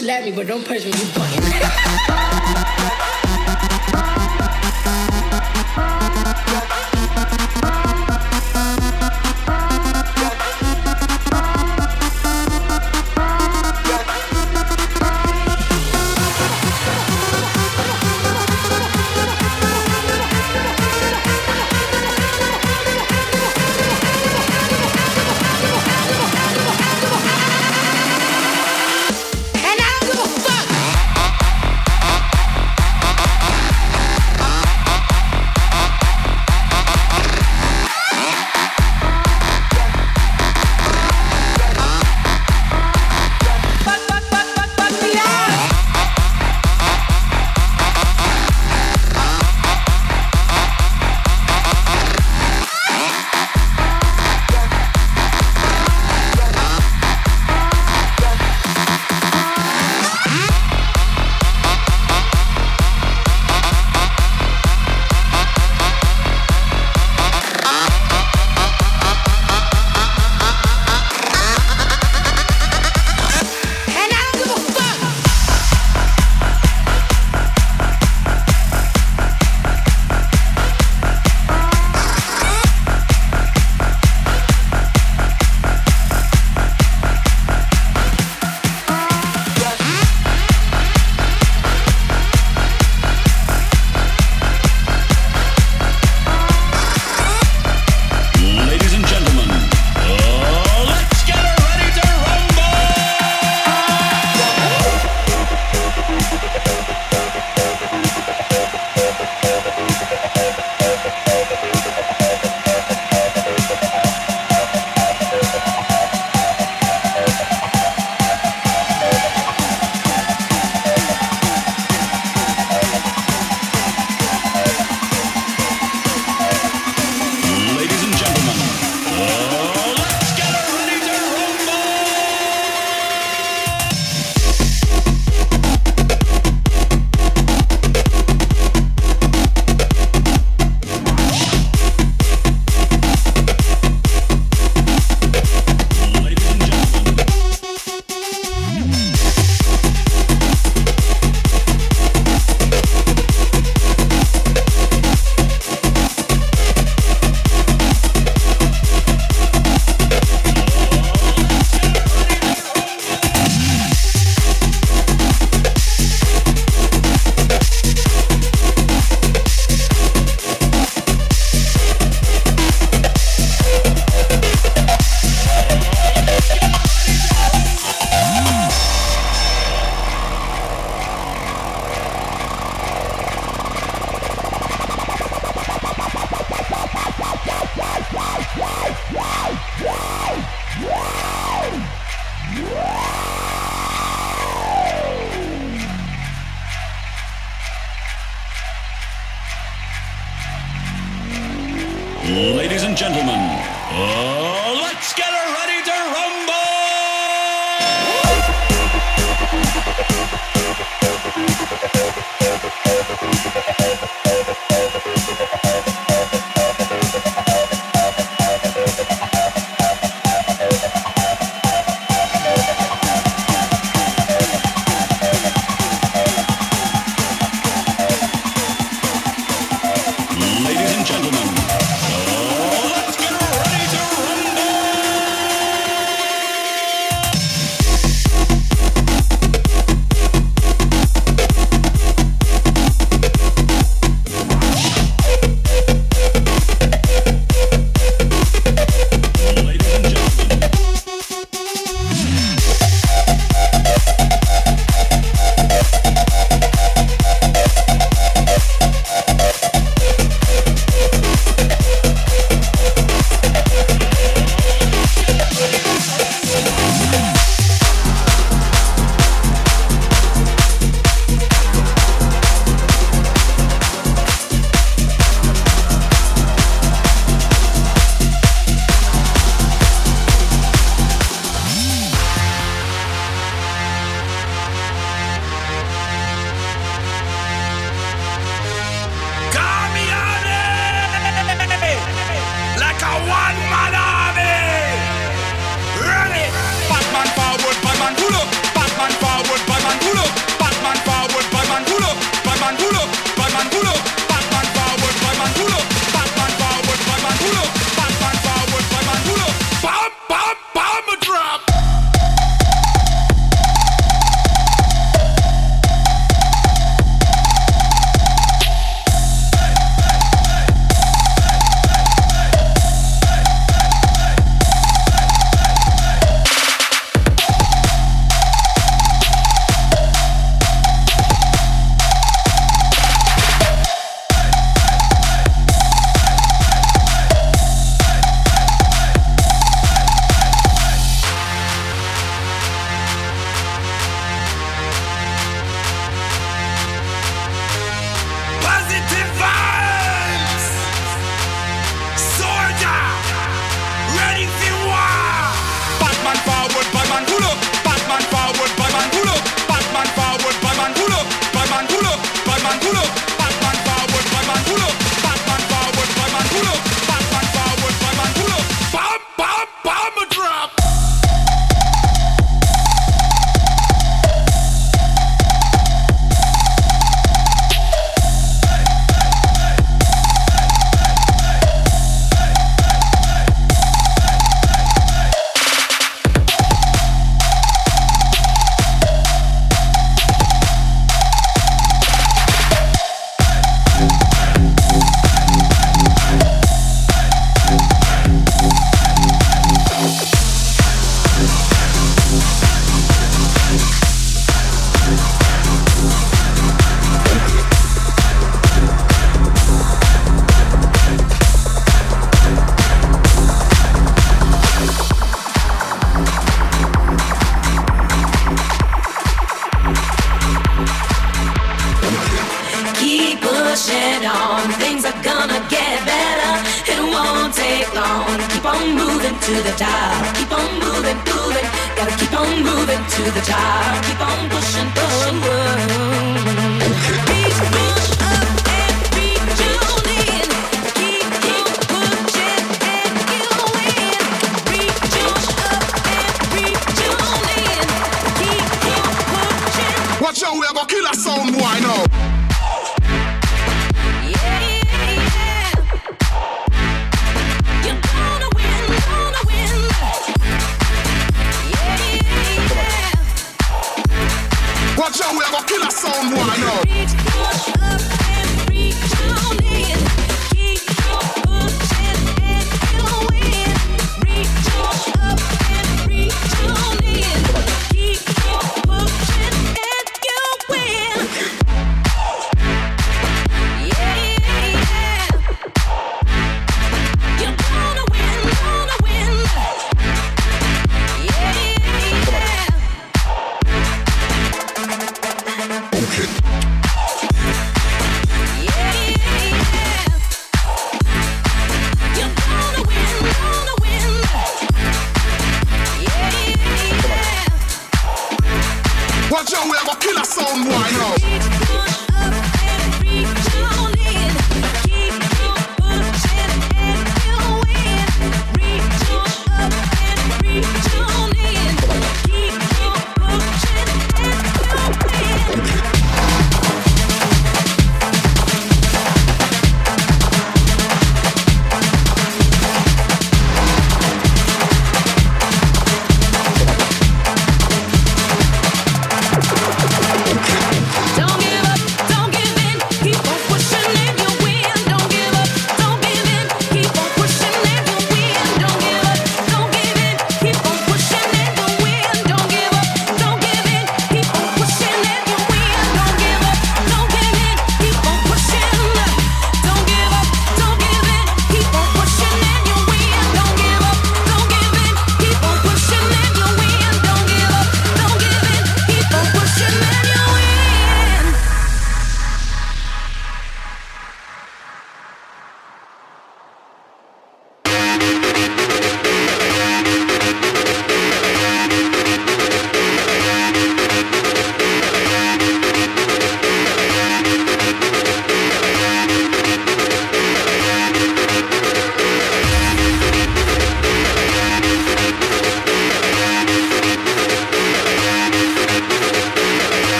Slap me, but don't push me. You fucking.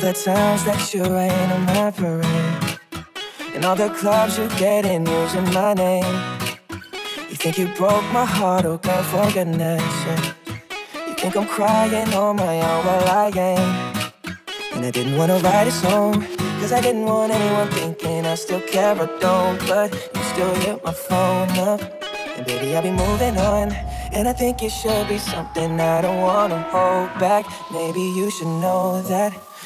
All the times that you rain on my parade And all the clubs you get in using my name. You think you broke my heart, oh girl, for goodness sake You think I'm crying on my own, well I ain't. And I didn't wanna write a song Cause I didn't want anyone thinking I still care or don't. But you still hit my phone up. And baby, I'll be moving on. And I think it should be something I don't wanna hold back. Maybe you should know that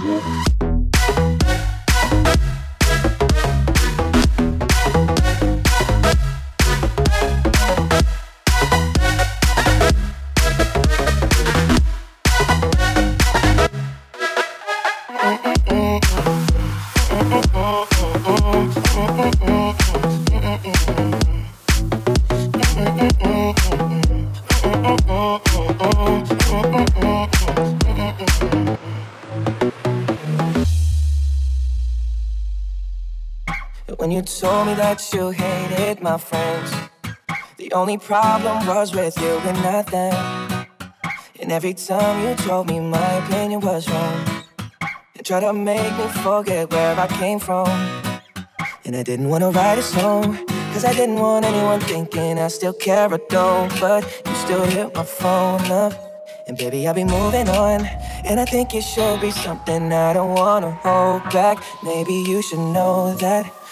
When told me that you hated my friends, the only problem was with you and not them. And every time you told me my opinion was wrong, and tried to make me forget where I came from. And I didn't wanna write a song, cause I didn't want anyone thinking I still care or don't. But you still hit my phone up, and baby, I'll be moving on. And I think it should be something I don't wanna hold back. Maybe you should know that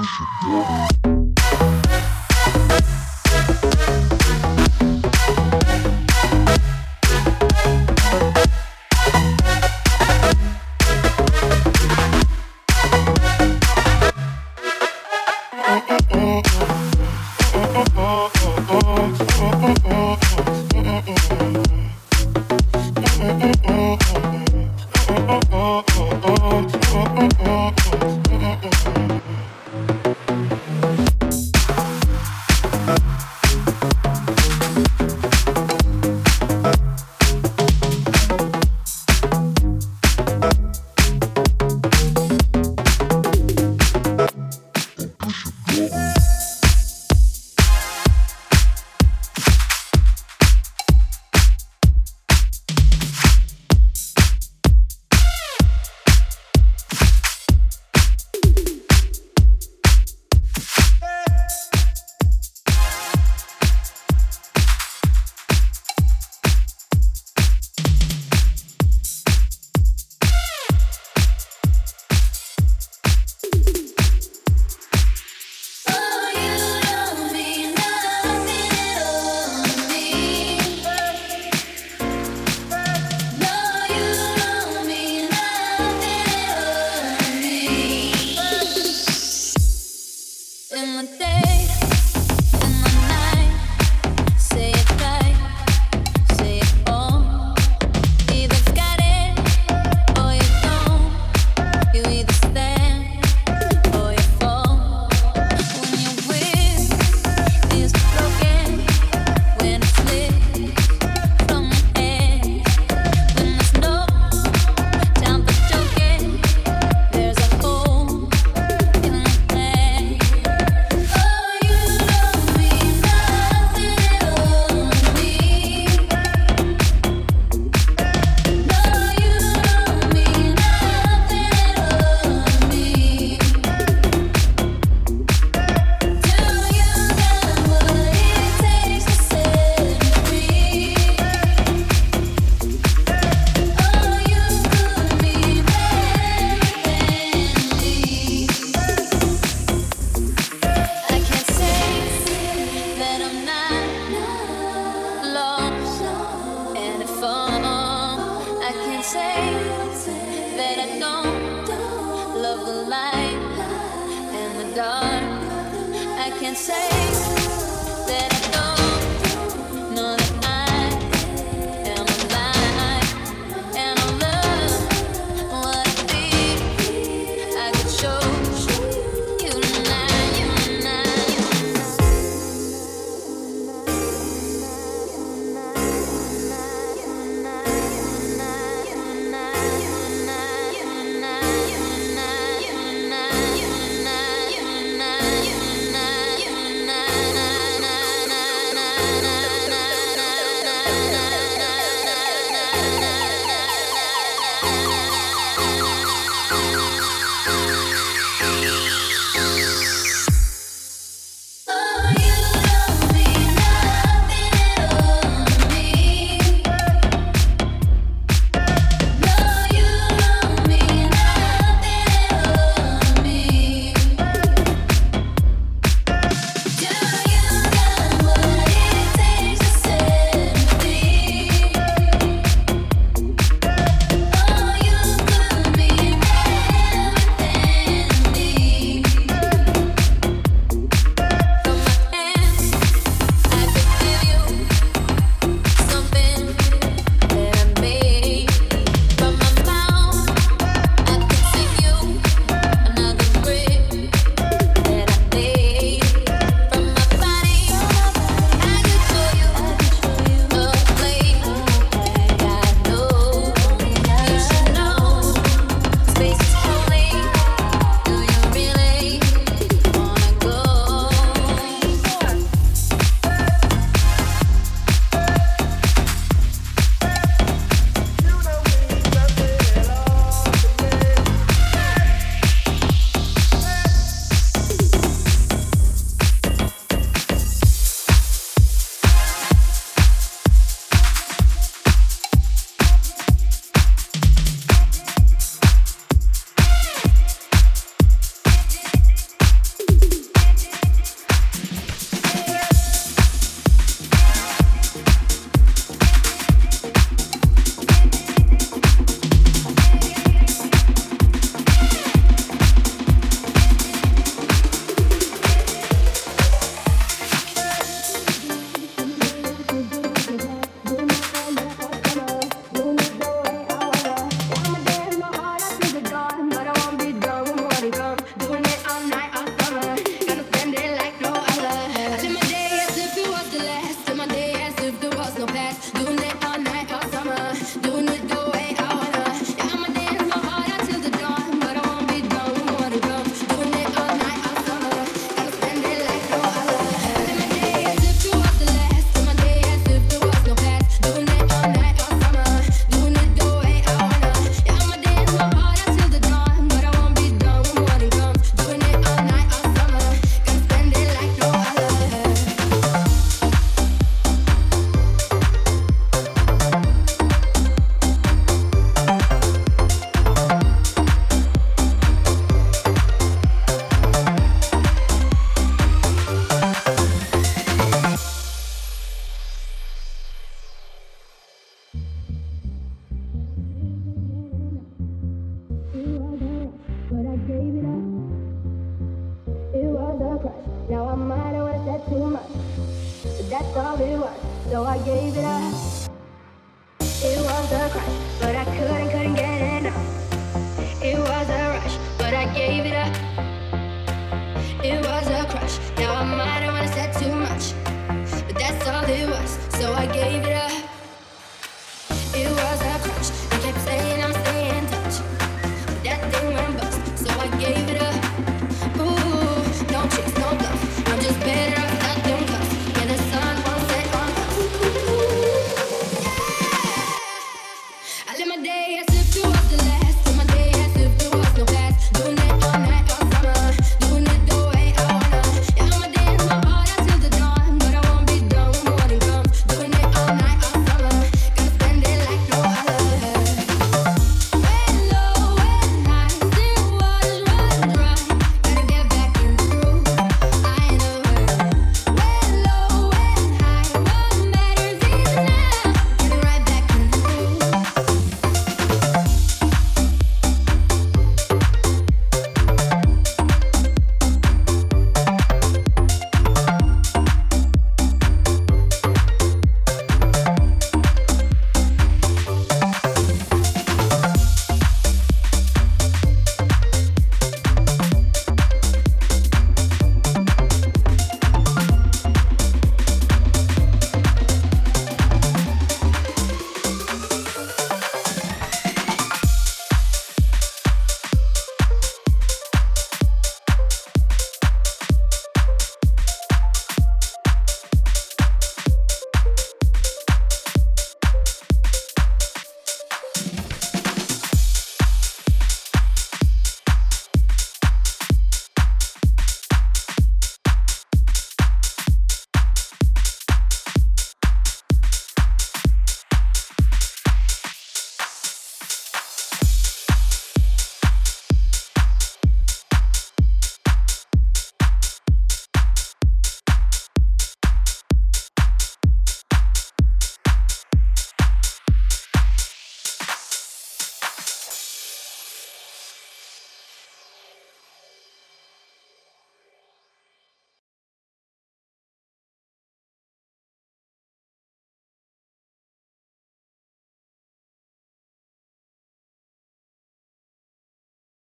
Mm-mm-mm.